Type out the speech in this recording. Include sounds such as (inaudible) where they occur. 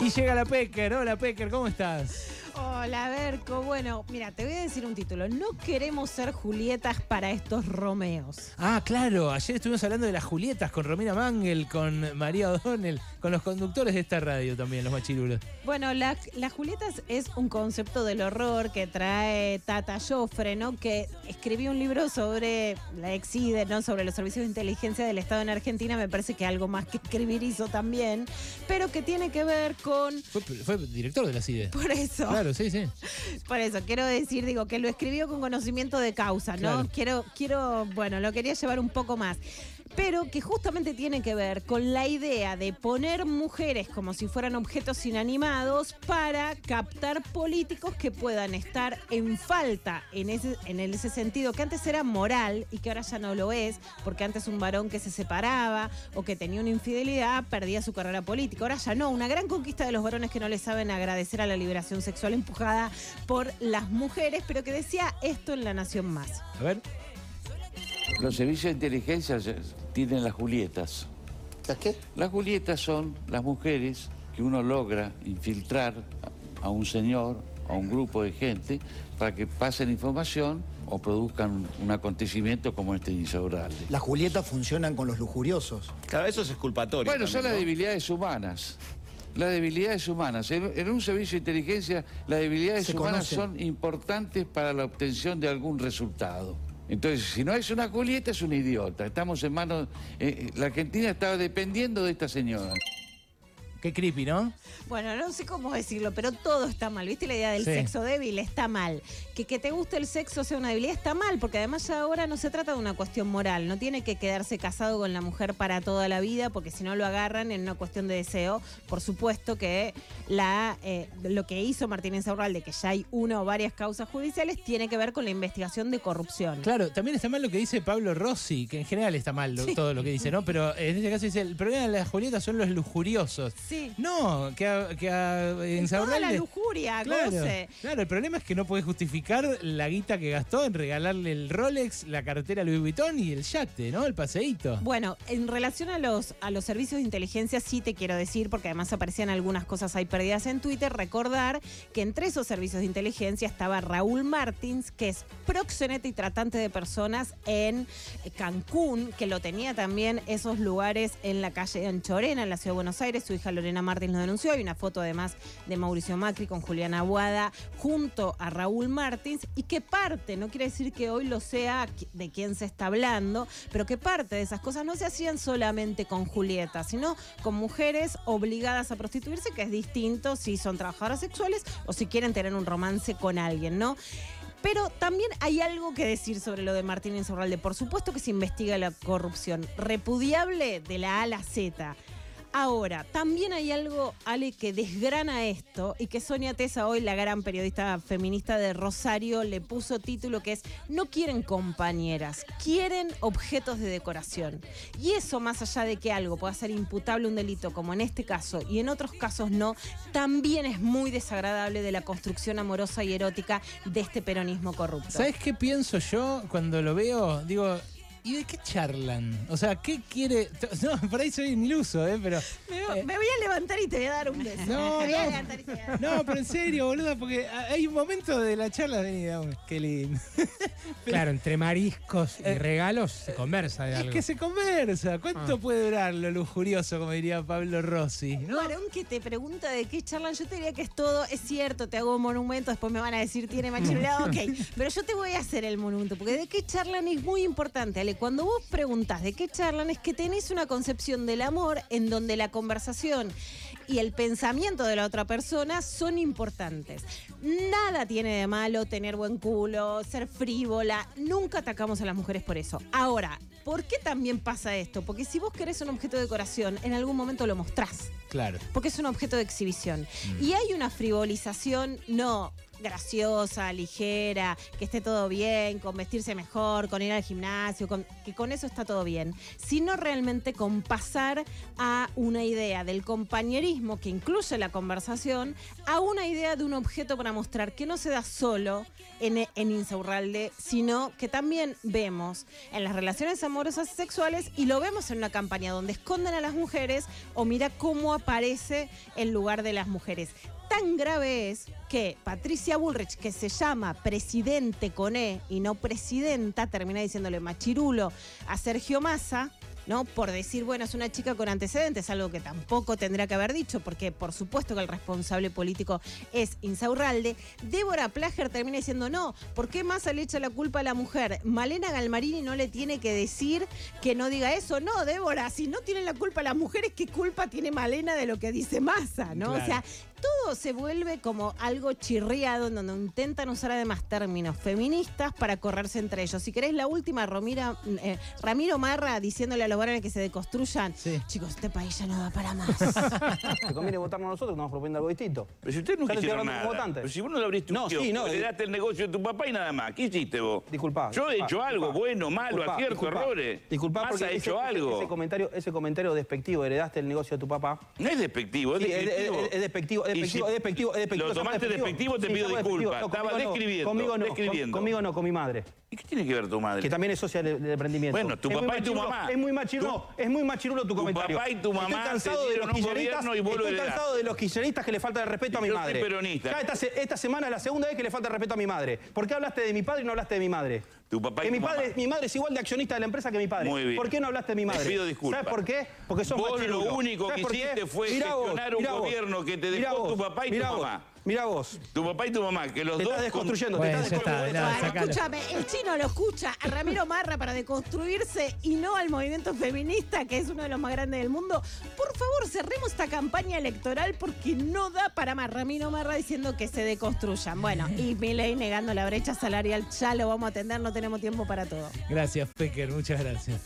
Y llega la Pecker. Hola Pecker, ¿cómo estás? Hola, Berco. Bueno, mira, te voy a decir un título. No queremos ser Julietas para estos Romeos. Ah, claro. Ayer estuvimos hablando de las Julietas con Romina Mangel, con María O'Donnell, con los conductores de esta radio también, los machirulos. Bueno, la- las Julietas es un concepto del horror que trae Tata Joffre, ¿no? Que escribió un libro sobre la EXIDE, ¿no? Sobre los servicios de inteligencia del Estado en Argentina. Me parece que algo más que escribir hizo también. Pero que tiene que ver con. Fue, fue director de la CIDE. Por eso. Claro, sí, sí. Por eso, quiero decir, digo, que lo escribió con conocimiento de causa, ¿no? Claro. Quiero, quiero, bueno, lo quería llevar un poco más. Pero que justamente tiene que ver con la idea de poner mujeres como si fueran objetos inanimados para captar políticos que puedan estar en falta en ese, en ese sentido, que antes era moral y que ahora ya no lo es, porque antes un varón que se separaba o que tenía una infidelidad perdía su carrera política. Ahora ya no, una gran conquista de los varones que no le saben agradecer a la liberación sexual empujada por las mujeres, pero que decía esto en La Nación Más. A ver. Los servicios de inteligencia tienen las Julietas. ¿Las qué? Las Julietas son las mujeres que uno logra infiltrar a un señor, a un grupo de gente, para que pasen información o produzcan un acontecimiento como este insaurralde. Las Julietas funcionan con los lujuriosos. Claro, eso es exculpatorio. Bueno, son las debilidades humanas. Las debilidades humanas. En, en un servicio de inteligencia, las debilidades Se humanas conocen. son importantes para la obtención de algún resultado. Entonces, si no es una Julieta, es un idiota. Estamos en manos... eh, eh, la Argentina estaba dependiendo de esta señora. Qué creepy, ¿no? Bueno, no sé cómo decirlo, pero todo está mal. ¿Viste la idea del Sí. sexo débil? Está mal. Que que te guste el sexo sea una debilidad está mal, porque además ya ahora no se trata de una cuestión moral. No tiene que quedarse casado con la mujer para toda la vida, porque si no lo agarran en una cuestión de deseo. Por supuesto que la, eh, lo que hizo Martínez de que ya hay una o varias causas judiciales, tiene que ver con la investigación de corrupción. Claro, también está mal lo que dice Pablo Rossi, que en general está mal lo- todo lo que dice, ¿no? Pero en este caso dice, el problema de las Julietas son los lujuriosos. Sí. No, que a, que a Toda Insaurralde- la lujuria, Claro, goce. claro, el problema es que no puede justificar la guita que gastó en regalarle el Rolex, la cartera Louis Vuitton y el yate, ¿no? El paseíto. Bueno, en relación a los, a los servicios de inteligencia, sí te quiero decir, porque además aparecían algunas cosas ahí perdidas en Twitter, recordar que entre esos servicios de inteligencia estaba Raúl Martins, que es proxeneta y tratante de personas en Cancún, que lo tenía también esos lugares en la calle Anchorena, en la ciudad de Buenos Aires. Su hija Lorena Martins lo denunció. Hay una foto además de Mauricio Macri con Juliana Aguada junto a Raúl Martins y que parte, no quiere decir que hoy lo sea de quién se está hablando, pero que parte de esas cosas no se hacían solamente con Julieta, sino con mujeres obligadas a prostituirse, que es distinto si son trabajadoras sexuales o si quieren tener un romance con alguien, ¿no? Pero también hay algo que decir sobre lo de Martín Insaurralde. Por supuesto que se investiga la corrupción. Repudiable de la A a la Z. Ahora, también hay algo, Ale, que desgrana esto y que Sonia Tesa, hoy la gran periodista feminista de Rosario, le puso título que es No quieren compañeras, quieren objetos de decoración. Y eso, más allá de que algo pueda ser imputable un delito, como en este caso y en otros casos no, también es muy desagradable de la construcción amorosa y erótica de este peronismo corrupto. ¿Sabes qué pienso yo cuando lo veo? Digo, ¿y de qué charlan? O sea, ¿qué quiere? (laughs) No, por ahí soy iluso, ¿eh? Pero. Me, vo- me voy a levantar y te voy a dar un beso. No, (laughs) a no. levantar y te voy a dar No, pero en serio, boludo, porque hay un momento de la charla, vení, dame, qué lindo. (laughs) Claro, entre mariscos y Eh, regalos se conversa de Es algo. que se conversa. ¿Cuánto Ah. puede durar lo lujurioso, como diría Pablo Rossi? ¿no? Varón que te pregunta de qué charlan, yo te diría que es todo, es cierto, te hago un monumento, después me van a decir tiene machirulado, ok, pero yo te voy a hacer el monumento, porque de qué charlan es muy importante, Cuando vos preguntás de qué charlan es que tenés una concepción del amor en donde la conversación y el pensamiento de la otra persona son importantes. Nada tiene de malo tener buen culo, ser frívola, nunca atacamos a las mujeres por eso. Ahora, ¿por qué también pasa esto? Porque si vos querés un objeto de decoración, en algún momento lo mostrás Claro. porque es un objeto de exhibición. Y hay una frivolización, no graciosa, ligera, que esté todo bien, con vestirse mejor, con ir al gimnasio, con, que con eso está todo bien, sino realmente con pasar a una idea del compañerismo que incluye la conversación, a una idea de un objeto para mostrar que no se da solo en, en Insaurralde, sino que también vemos en las relaciones amorosas sexuales y lo vemos en una campaña donde esconden a las mujeres o mira cómo aparece el lugar de las mujeres. Tan grave es que Patricia Bullrich, que se llama presidente con E y no presidenta, termina diciéndole machirulo a Sergio Massa. ¿No? Por decir, bueno, es una chica con antecedentes, algo que tampoco tendría que haber dicho, porque por supuesto que el responsable político es Insaurralde. Débora Plager termina diciendo, no, ¿por qué Massa le echa la culpa a la mujer? Malena Galmarini no le tiene que decir que no diga eso. No, Débora, si no tiene la culpa las mujeres, ¿qué culpa tiene Malena de lo que dice Massa? ¿no? O sea, todo se vuelve como algo chirriado en donde intentan usar además términos feministas para correrse entre ellos. Si querés la última, Romira, eh, Ramiro Marra diciéndole a los varones que se deconstruyan. Sí. Chicos, este país ya no da para más. (laughs) Te conviene votarnos a nosotros, que estamos proponiendo algo distinto. Pero si usted no hablando nada. como votante. Pero si vos no le abriste No, un sí, kiosco, no, le eh. daste el negocio de tu papá y nada más. ¿Qué hiciste vos? Disculpa. Yo he disculpa, hecho algo, disculpa. bueno, malo, Disculpa, acierto, disculpa. errores. Disculpa Massa porque ha ese- hecho ese- algo. Ese comentario, ese comentario despectivo, heredaste el negocio de tu papá. No es despectivo, es Sí, despectivo, es despectivo, si es despectivo, es despectivo. Lo ¿se llama tomaste despectivo, te Sí, pido disculpas. No, Estaba no, describiendo, Conmigo no, conmigo no, con mi madre. ¿Y qué tiene que ver tu madre? Que también es socia del, emprendimiento. Bueno, tu papá y tu mamá. Es muy machirulo, Tu- es muy machirulo tu, tu comentario. papá y tu mamá Estoy cansado de los kirchneristas. y Estoy cansado de los kirchneristas que le falta el respeto a mi madre. peronista. Ya esta, esta semana es la segunda vez que le falta el respeto a mi madre. ¿Por qué hablaste de mi padre y no hablaste de mi madre? Tu papá y que tu mi padre, mamá. mi madre es igual de accionista de la empresa que mi padre. Muy bien. ¿Por qué no hablaste de mi madre? Te pido disculpas. ¿Sabes por qué? Porque sos Vos machirulo. lo único ¿Sabes que hiciste fue Mirá vos, gestionar un vos, gobierno que te dejó tu papá y tu mamá. Mirá vos. Tu papá y tu mamá, que los Te dos... estás desconstruyendo, te Bueno, estás ya está, desconstruyendo. ya, Bueno, sacalo. escúchame, el chino lo escucha a Ramiro Marra para deconstruirse y no al movimiento feminista, que es uno de los más grandes del mundo. Por favor, cerremos esta campaña electoral porque no da para más. Ramiro Marra diciendo que se deconstruyan. Bueno, y (laughs) Milei negando la brecha salarial, ya lo vamos a atender, no tenemos tiempo para todo. Gracias, Pecker, muchas gracias.